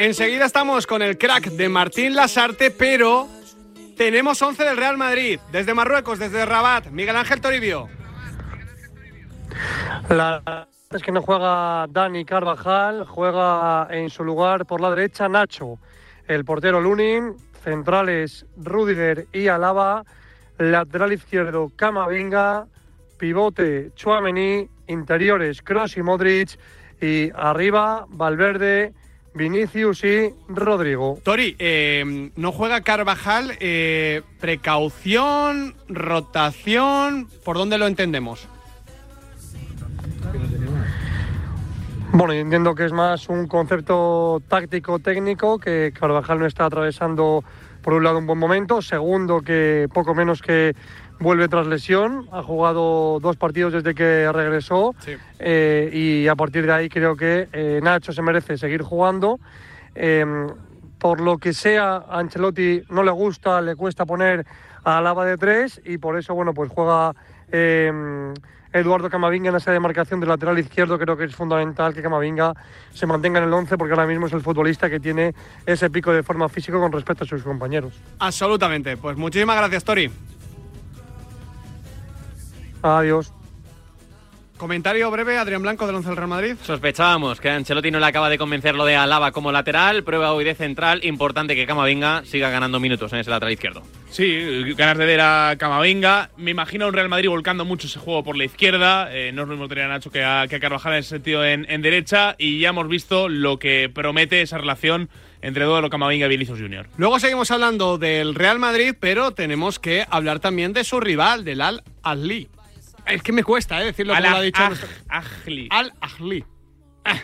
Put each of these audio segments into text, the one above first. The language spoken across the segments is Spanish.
Enseguida estamos con el crack de Martín Lasarte, pero tenemos 11 del Real Madrid, desde Marruecos, desde Rabat. Miguel Ángel Toribio. La es que no juega Dani Carvajal, juega en su lugar por la derecha Nacho, el portero Lunin, centrales Rudiger y Alaba, lateral izquierdo Camavinga, pivote Chuamení, interiores Kroos y Modric y arriba Valverde, Vinicius y Rodrigo. Tori, eh, no juega Carvajal, eh, precaución, rotación, ¿por dónde lo entendemos? Bueno, yo entiendo que es más un concepto táctico-técnico, que Carvajal no está atravesando, por un lado, un buen momento. Segundo, que poco menos que vuelve tras lesión. Ha jugado dos partidos desde que regresó. Eh, y a partir de ahí creo que eh, Nacho se merece seguir jugando. Em, por lo que sea, a Ancelotti no le gusta, le cuesta poner a Lava de tres y por eso, bueno, pues juega em, Eduardo Camavinga en esa demarcación del lateral izquierdo. Creo que es fundamental que Camavinga se mantenga en el 11 porque ahora mismo es el futbolista que tiene ese pico de forma físico con respecto a sus compañeros. Absolutamente. Pues muchísimas gracias, Tori. Adiós. Comentario breve, Adrián Blanco del 11 del Real Madrid. Sospechábamos que Ancelotti no le acaba de convencer lo de Alaba como lateral. Prueba hoy de central. Importante que Camavinga siga ganando minutos en ese lateral izquierdo. Sí, ganas de ver a Camavinga. Me imagino a un Real Madrid volcando mucho ese juego por la izquierda. Eh, no es lo mismo tener a Nacho que a, que Carvajal en ese sentido en, derecha. Y ya hemos visto lo que promete esa relación entre Eduardo Camavinga y Vinicius Junior. Luego seguimos hablando del Real Madrid, pero tenemos que hablar también de su rival, del Al Ahly. Es que me cuesta, ¿eh? Decirlo como lo ha dicho. Al Ahly. Ah,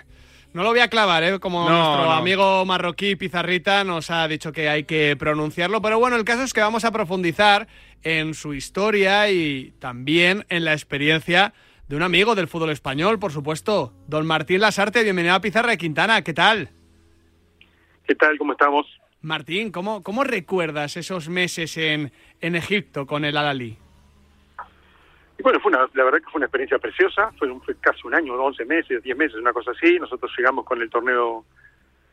no lo voy a clavar, ¿eh? Como nuestro amigo marroquí Pizarrita nos ha dicho que hay que pronunciarlo. Pero bueno, el caso es que vamos a profundizar en su historia y también en la experiencia de un amigo del fútbol español, por supuesto. Don Martín Lasarte, bienvenido a Pizarra de Quintana. ¿Qué tal? ¿Qué tal? ¿Cómo estamos? Martín, ¿cómo, cómo recuerdas esos meses en, en Egipto con el Al-Ali? Y bueno, fue una, la verdad que fue una experiencia preciosa, fue, casi un año, 11 meses, 10 meses, una cosa así. Nosotros llegamos con el torneo,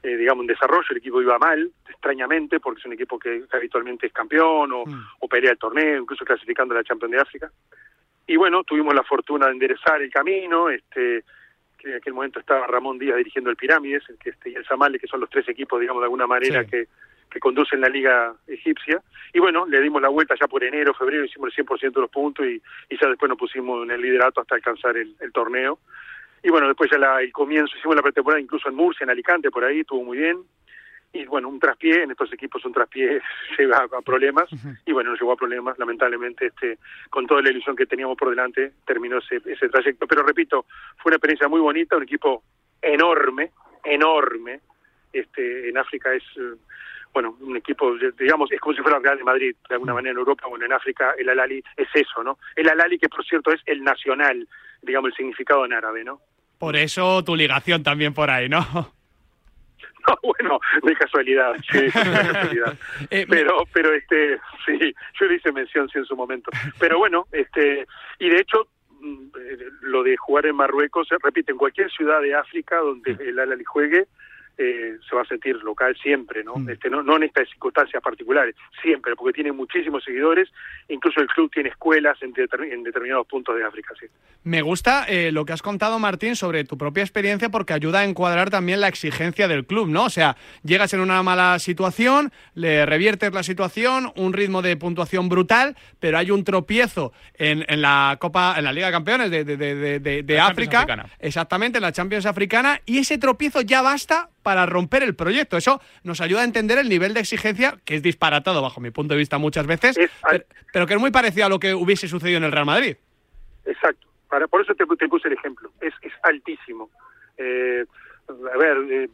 eh, digamos, en desarrollo, el equipo iba mal, extrañamente, porque es un equipo que habitualmente es campeón o, mm. o pelea el torneo, incluso clasificando a la Champions de África. Y bueno, tuvimos la fortuna de enderezar el camino, este que en aquel momento estaba Ramón Díaz dirigiendo el Pirámides, el que este, y el Samale, que son los tres equipos, digamos, de alguna manera que que conducen la liga egipcia. Y bueno, le dimos la vuelta ya por enero, febrero, hicimos el 100% de los puntos y, y, ya después nos pusimos en el liderato hasta alcanzar el, torneo. Y bueno, después ya la, el comienzo, hicimos la pretemporada incluso en Murcia, en Alicante, por ahí, estuvo muy bien. Y bueno, un traspié, en estos equipos un traspié lleva a, problemas, y bueno, nos llevó a problemas, lamentablemente, este con toda la ilusión que teníamos por delante, terminó ese, ese trayecto. Pero repito, fue una experiencia muy bonita, un equipo enorme, enorme, este en África es bueno, un equipo, digamos, es como si fuera Real de Madrid, de alguna mm. manera en Europa, bueno, en África el Alali es eso, ¿no? El Alali que por cierto es el nacional, digamos, el significado en árabe, ¿no? Por eso tu ligación también por ahí, ¿no? No, bueno, de casualidad, sí, de casualidad. Eh, pero, pero este, sí, yo le hice mención sí en su momento. Pero bueno, este, y de hecho, mm, eh, lo de jugar en Marruecos, se repite en cualquier ciudad de África donde el Alali juegue, eh, se va a sentir local siempre, ¿no? Mm. Este, ¿no? No en estas circunstancias particulares, siempre, porque tiene muchísimos seguidores, incluso el club tiene escuelas en, determinados puntos de África, sí. Me gusta eh, lo que has contado, Martín, sobre tu propia experiencia, porque ayuda a encuadrar también la exigencia del club, ¿no? O sea, llegas en una mala situación, le reviertes la situación, un ritmo de puntuación brutal, pero hay un tropiezo en, en la Copa, en la Liga de Campeones de, de, de África, exactamente, en la Champions Africana, y ese tropiezo ya basta para romper el proyecto. Eso nos ayuda a entender el nivel de exigencia, que es disparatado bajo mi punto de vista muchas veces, pero, que es muy parecido a lo que hubiese sucedido en el Real Madrid. Exacto. Para, por eso te, puse el ejemplo. Es, es altísimo. Eh, a ver, eh,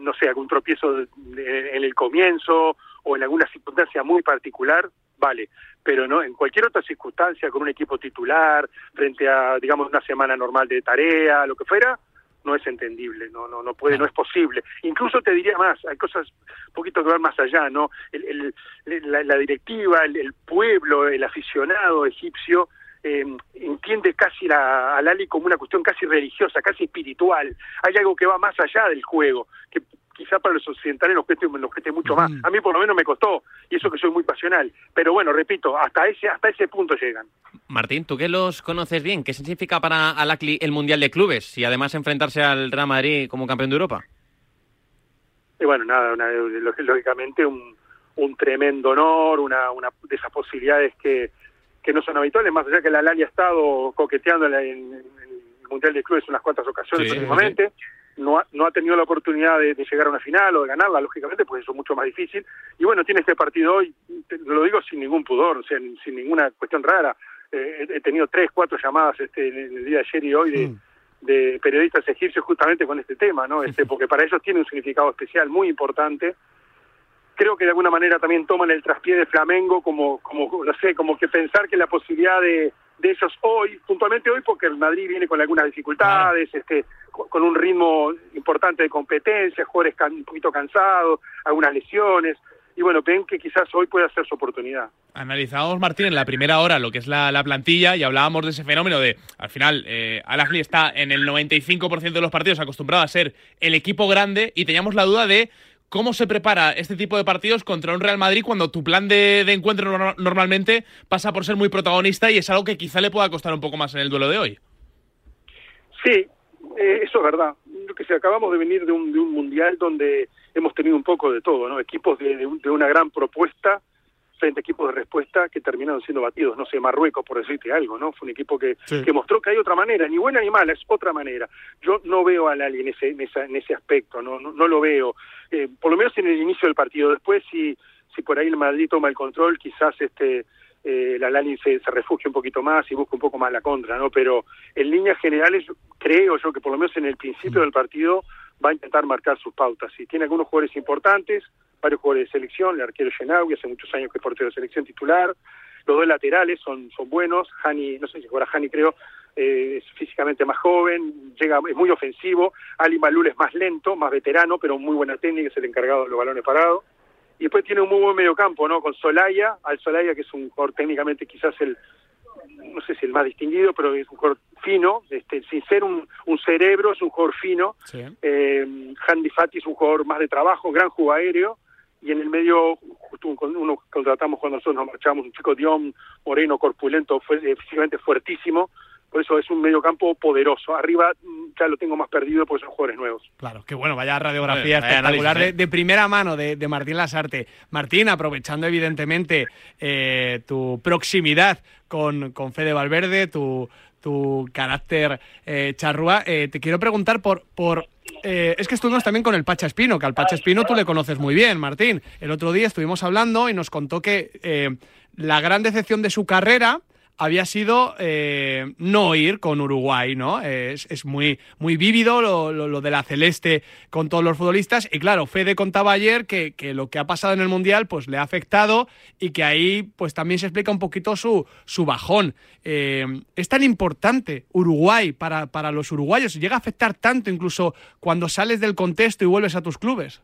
no sé, algún tropiezo en el comienzo o en alguna circunstancia muy particular, vale, pero no en cualquier otra circunstancia con un equipo titular frente a digamos una semana normal de tarea, lo que fuera, no es entendible, no, no, no puede, no es posible. Incluso te diría más, hay cosas un poquito que van más allá, ¿no? El, la, directiva, el, pueblo, el aficionado egipcio eh, entiende casi la, al Ali como una cuestión casi religiosa, casi espiritual. Hay algo que va más allá del juego, que, quizá para los occidentales nos cueste, nos cueste mucho más. A mí por lo menos me costó, y eso que soy muy pasional. Pero bueno, repito, hasta ese, hasta ese punto llegan. Martín, tú que los conoces bien, ¿qué significa para Alacli el Mundial de Clubes y además enfrentarse al Real Madrid como campeón de Europa? Y bueno, nada, lógicamente un, un tremendo honor, una, una de esas posibilidades que, que no son habituales, más allá que la Lali ha estado coqueteando en, el Mundial de Clubes unas cuantas ocasiones últimamente. No ha, no ha tenido la oportunidad de, llegar a una final o de ganarla, lógicamente, pues eso es mucho más difícil. Y bueno, tiene este partido hoy, lo digo sin ningún pudor, o sea, sin ninguna cuestión rara. Eh, he tenido tres, cuatro llamadas este, en el día de ayer y hoy de, mm. de periodistas egipcios justamente con este tema, ¿no? Este, porque para ellos tiene un significado especial muy importante creo que de alguna manera también toman el traspié de Flamengo como, como no sé, como que pensar que la posibilidad de, de ellos hoy, puntualmente hoy, porque el Madrid viene con algunas dificultades, este, con un ritmo importante de competencia, jugadores un poquito cansados, algunas lesiones, y bueno, ven que quizás hoy puede ser su oportunidad. Analizábamos, Martín, en la primera hora lo que es la, plantilla y hablábamos de ese fenómeno de, al final, eh, Al está en el 95% de los partidos acostumbrado a ser el equipo grande y teníamos la duda de ¿Cómo se prepara este tipo de partidos contra un Real Madrid cuando tu plan de, encuentro normalmente pasa por ser muy protagonista y es algo que quizá le pueda costar un poco más en el duelo de hoy? Sí, eh, eso es verdad. Lo que si acabamos de venir de un, mundial donde hemos tenido un poco de todo, ¿no? Equipos de una gran propuesta frente a equipos de respuesta que terminaron siendo batidos. No sé, Marruecos, por decirte algo, ¿no? Fue un equipo que, que mostró que hay otra manera, ni buena ni mala, es otra manera. Yo no veo a Lali en ese, en, esa, en ese aspecto, no, no, lo veo. Eh, por lo menos en el inicio del partido. Después, si, si por ahí el Madrid toma el control, quizás este eh, la Lali se, se refugie un poquito más y busca un poco más la contra, ¿no? Pero en líneas generales, creo yo que por lo menos en el principio mm. del partido va a intentar marcar sus pautas. Si tiene algunos jugadores importantes, varios jugadores de selección, el arquero Genawi, hace muchos años que es portero de selección titular, los dos laterales son, son buenos, Hani, no sé si ahora Hani creo, eh, es físicamente más joven, llega, es muy ofensivo, Ali Malul es más lento, más veterano, pero muy buena técnica, es el encargado de los balones parados. Y después tiene un muy buen mediocampo, ¿no? Con Solaya, al Solaya, que es un jugador técnicamente quizás el, no sé si el más distinguido, pero es un jugador fino, este, sin ser un, un cerebro, es un jugador fino. Eh, Handy Fati es un jugador más de trabajo, gran juego aéreo y en el medio justo uno contratamos cuando nosotros nos marchamos un chico Dion moreno corpulento fue eh, físicamente fuertísimo por eso es un mediocampo poderoso. Arriba mm, ya lo tengo más perdido porque son jugadores nuevos. Claro, qué bueno, vaya radiografía espectacular de, de, primera mano de, de, Martín Lasarte. Martín, aprovechando evidentemente eh, tu proximidad con, con Fede Valverde, tu, tu carácter eh, charrúa, eh, te quiero preguntar por, por eh, es que estuvimos también con el Pacha Espino, que al Pacha Espino tú le conoces muy bien, Martín. El otro día estuvimos hablando y nos contó que la gran decepción de su carrera había sido eh, no ir con Uruguay, ¿no? Es, muy, muy vívido lo, de la celeste con todos los futbolistas. Y claro, Fede contaba ayer que, lo que ha pasado en el Mundial pues le ha afectado y que ahí pues también se explica un poquito su, su bajón. Eh, es tan importante Uruguay para, para los uruguayos, llega a afectar tanto incluso cuando sales del contexto y vuelves a tus clubes.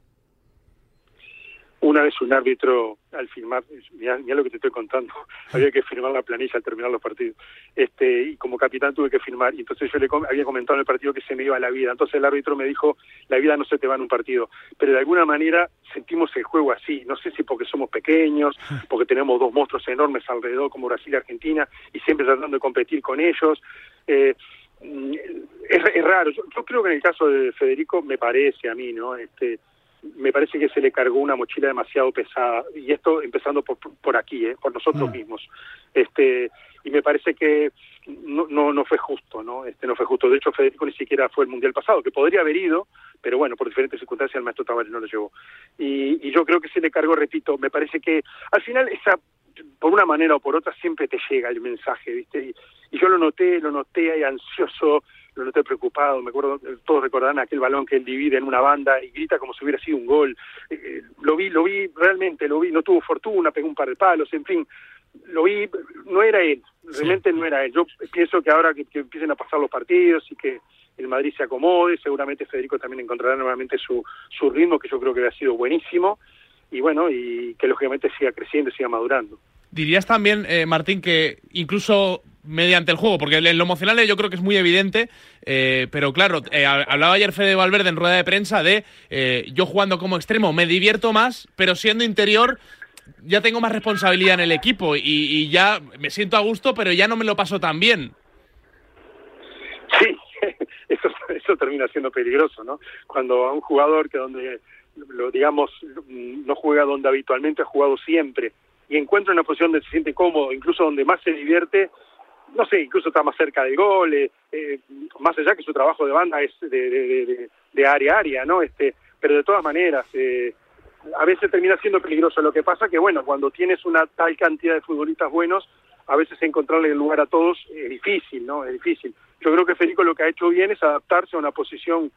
Una vez un árbitro, al firmar, mira, lo que te estoy contando, había que firmar la planilla al terminar los partidos. Este, y como capitán tuve que firmar. Y entonces yo le había comentado en el partido que se me iba la vida. Entonces el árbitro me dijo, la vida no se te va en un partido. Pero de alguna manera sentimos el juego así. No sé si porque somos pequeños, porque tenemos dos monstruos enormes alrededor como Brasil y Argentina, y siempre tratando de competir con ellos. Eh, es, es, raro. Yo, yo creo que en el caso de Federico me parece a mí, ¿no? Este, me parece que se le cargó una mochila demasiado pesada y esto empezando por, por aquí, ¿eh? por nosotros ah. mismos. Este y me parece que no, no, no fue justo, ¿no? Este no fue justo. De hecho, Federico ni siquiera fue el mundial pasado, que podría haber ido, pero bueno, por diferentes circunstancias el maestro Tavares no lo llevó. Y, y yo creo que se le cargó, repito, me parece que al final esa por una manera o por otra siempre te llega el mensaje, ¿viste? Y, y yo lo noté, lo noté ahí ansioso, lo noté preocupado, me acuerdo, todos recordarán aquel balón que él divide en una banda y grita como si hubiera sido un gol. Eh, lo vi, lo vi realmente, lo vi, no tuvo fortuna, pegó un par de palos, en fin, lo vi, no era él, realmente no era él. Yo pienso que ahora que, empiecen a pasar los partidos y que el Madrid se acomode, seguramente Federico también encontrará nuevamente su, su ritmo, que yo creo que ha sido buenísimo, y bueno, y que lógicamente siga creciendo, siga madurando. Dirías también, eh, Martín, que incluso mediante el juego, porque en lo emocional yo creo que es muy evidente, eh, pero claro, eh, hablaba ayer Fede Valverde en rueda de prensa de eh, yo jugando como extremo me divierto más, pero siendo interior ya tengo más responsabilidad en el equipo y, ya me siento a gusto, pero ya no me lo paso tan bien. Sí, eso, eso termina siendo peligroso, ¿no? Cuando a un jugador que donde, lo digamos, no juega donde habitualmente ha jugado siempre y encuentra una posición donde se siente cómodo, incluso donde más se divierte, no sé, incluso está más cerca del gol, eh, eh, más allá que su trabajo de banda es de, de, área a área, ¿no? Este, pero de todas maneras, eh, a veces termina siendo peligroso. Lo que pasa que, bueno, cuando tienes una tal cantidad de futbolistas buenos, a veces encontrarle el lugar a todos es difícil, ¿no? Es difícil. Yo creo que Federico lo que ha hecho bien es adaptarse a una posición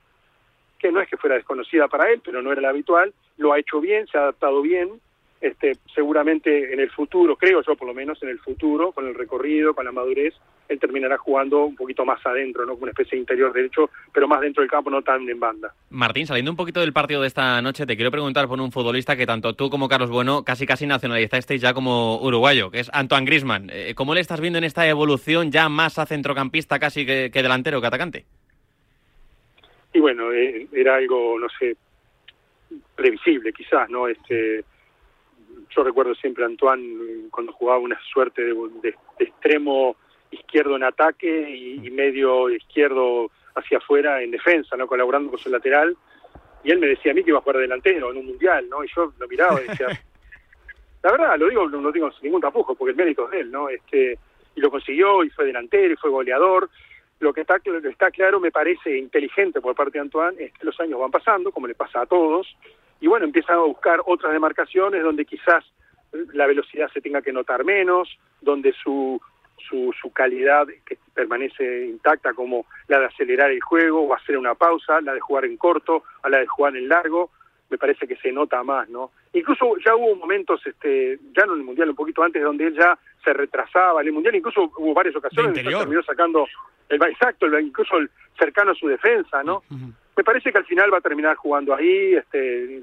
que no es que fuera desconocida para él, pero no era la habitual, lo ha hecho bien, se ha adaptado bien, este, seguramente en el futuro, creo yo por lo menos en el futuro, con el recorrido, con la madurez, él terminará jugando un poquito más adentro, ¿no? Como una especie de interior derecho, pero más dentro del campo, no tan en banda. Martín, saliendo un poquito del partido de esta noche, te quiero preguntar por un futbolista que tanto tú como Carlos Bueno casi casi nacionalizasteis ya como uruguayo, que es Antoine Grisman. Eh, ¿Cómo le estás viendo en esta evolución ya más a centrocampista casi que, delantero, que atacante? Y bueno, eh, era algo, no sé, previsible quizás, ¿no? Este yo recuerdo siempre a Antoine eh, cuando jugaba una suerte de, extremo izquierdo en ataque y, medio izquierdo hacia afuera en defensa, no colaborando con su lateral. Y él me decía a mí que iba a jugar delantero en un mundial, ¿no? Y yo lo miraba y decía, la verdad, lo digo, no, tengo ningún tapujo, porque el mérito es de él, ¿no? Este, y lo consiguió, y fue delantero, y fue goleador. Lo que está, lo que está claro, me parece inteligente por parte de Antoine, es que los años van pasando, como le pasa a todos, y bueno, empiezan a buscar otras demarcaciones donde quizás la velocidad se tenga que notar menos, donde su, su, su calidad que permanece intacta como la de acelerar el juego o hacer una pausa, la de jugar en corto, a la de jugar en largo, me parece que se nota más, ¿no? Incluso ya hubo momentos, este, ya no en el Mundial, un poquito antes, donde él ya se retrasaba en el Mundial, incluso hubo varias ocasiones donde terminó sacando el exacto, incluso el cercano a su defensa, ¿no? Me parece que al final va a terminar jugando ahí, este,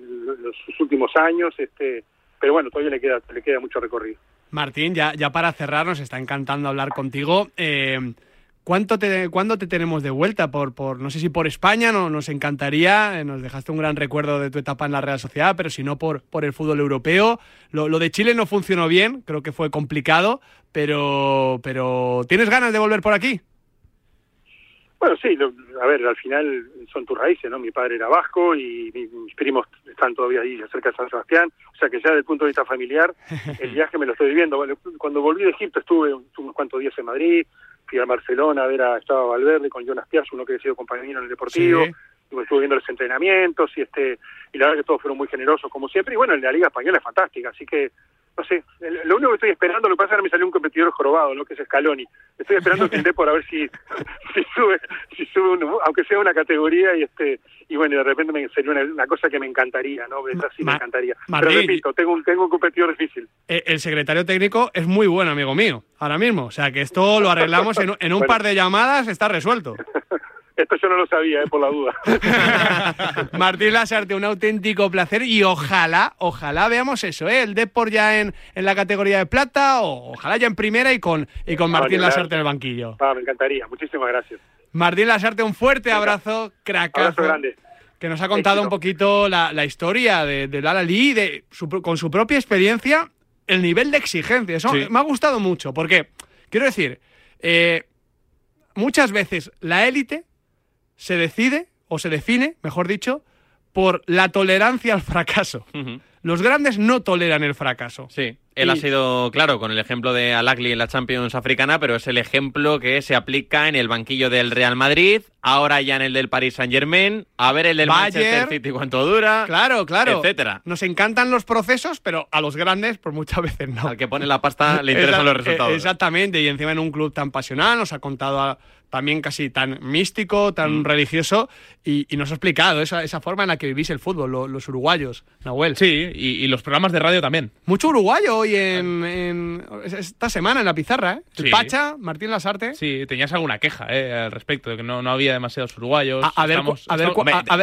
sus últimos años, este, pero bueno, todavía le queda, mucho recorrido. Martín, ya, para cerrar, nos está encantando hablar contigo. Eh, ¿Cuánto te, ¿Cuándo te tenemos de vuelta? Por, no sé si por España, no, nos encantaría. Eh, nos dejaste un gran recuerdo de tu etapa en la Real Sociedad, pero si no por, el fútbol europeo. Lo, de Chile no funcionó bien, creo que fue complicado, pero ¿tienes ganas de volver por aquí? Bueno, sí, a ver, al final son tus raíces, ¿no? Mi padre era vasco y mis primos están todavía ahí cerca de San Sebastián, o sea que ya desde el punto de vista familiar, el viaje me lo estoy viviendo. Cuando volví de Egipto estuve, unos cuantos días en Madrid, fui a Barcelona a ver a Estaba Valverde con Jonas Piazza, uno que ha sido compañero en el Deportivo, y estuve viendo los entrenamientos y este y la verdad que todos fueron muy generosos como siempre, y bueno, la Liga Española es fantástica, así que no sé, lo único que estoy esperando, lo que pasa es que me salió un competidor jorobado, ¿no? que es Scaloni. Estoy esperando que por a ver si, si sube, si sube aunque sea una categoría y este y bueno, de repente me sería una, cosa que me encantaría, ¿no? Esa sí me encantaría. Pero repito, tengo un, tengo un competidor difícil. Eh, el secretario técnico es muy buen amigo mío, ahora mismo. O sea que esto lo arreglamos en, en un par de llamadas, está resuelto. Esto yo no lo sabía, eh, por la duda. Martín Lasarte, un auténtico placer y ojalá, ojalá veamos eso, ¿eh? el Depor ya en, en la categoría de plata o ojalá ya en primera y con, y con Martín Lasarte en el banquillo. Ah, me encantaría, muchísimas gracias. Martín Lasarte, un fuerte abrazo, cracazo. grande. Que nos ha contado un poquito la, la historia de, de Lala Lee, de con su propia experiencia, el nivel de exigencia. Eso me ha gustado mucho, porque, quiero decir, eh, muchas veces la élite se decide, o se define, mejor dicho, por la tolerancia al fracaso. Los grandes no toleran el fracaso. Sí. Él ha sido claro con el ejemplo de Alagli en la Champions africana, pero es el ejemplo que se aplica en el banquillo del Real Madrid, ahora ya en el del Paris Saint Germain, a ver el del Manchester City cuánto dura, claro, claro, etcétera. Nos encantan los procesos, pero a los grandes, pues muchas veces no. Al que pone la pasta le interesan los resultados. Exactamente, y encima en un club tan pasional nos ha contado a, también casi tan místico, tan mm. religioso, y, nos ha explicado esa, esa, forma en la que vivís el fútbol, los uruguayos, Nahuel. Sí, y, los programas de radio también. Mucho uruguayo hoy en, esta semana en la pizarra, ¿eh? El Pacha, Martín Lasarte. Sí, tenías alguna queja ¿eh? al respecto, de que no, no había demasiados uruguayos. A, ver,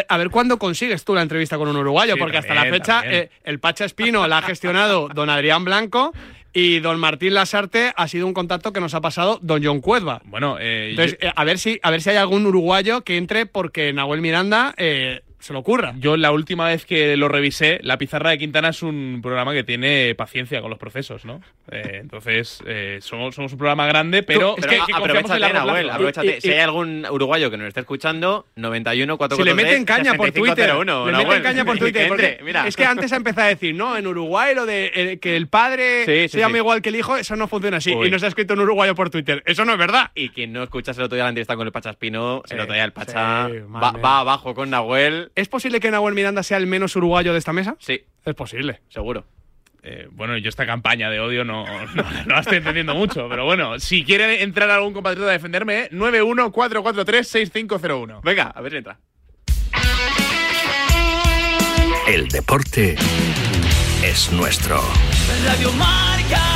a, ver, cuándo consigues tú la entrevista con un uruguayo, porque hasta la fecha eh, el Pacha Espino la ha gestionado don Adrián Blanco Y don Martín Lasarte ha sido un contacto que nos ha pasado don John Cuedva. Bueno, eh, Entonces, yo, eh, a, ver si, a ver si hay algún uruguayo que entre porque Nahuel Miranda eh, se lo ocurra. yo la última vez que lo revisé, la pizarra de Quintana es un programa que tiene paciencia con los procesos, ¿no? Eh, entonces, eh, somos, somos un programa grande, pero, Pero es que, a- que confiamos en aprovechate. Nahuel, aprovechate. Y- y- si hay algún uruguayo que nos esté escuchando, 91 Si 443 le meten caña por Twitter. 6501, le Nahuel. meten caña por Twitter. entre, mira. Es que antes ha empezado a decir, no, en Uruguay lo de eh, que el padre Sí, sí, se llama sí. igual que el hijo, eso no funciona así. Uy. Y nos ha escrito un uruguayo por Twitter. Eso no es verdad. Y quien no escuchase el otro día la entrevista con el Pachaspino, el otro día el Pacha sí, va, va abajo con Nahuel. ¿Es posible que Nahuel Miranda sea el menos uruguayo de esta mesa? Sí, Es posible. seguro. Eh, bueno, yo esta campaña de odio no, no, no la estoy entendiendo mucho, pero bueno, si quiere entrar algún compatriota a defenderme, 914436501. Venga, a ver si entra. El deporte es nuestro. Radio Marca.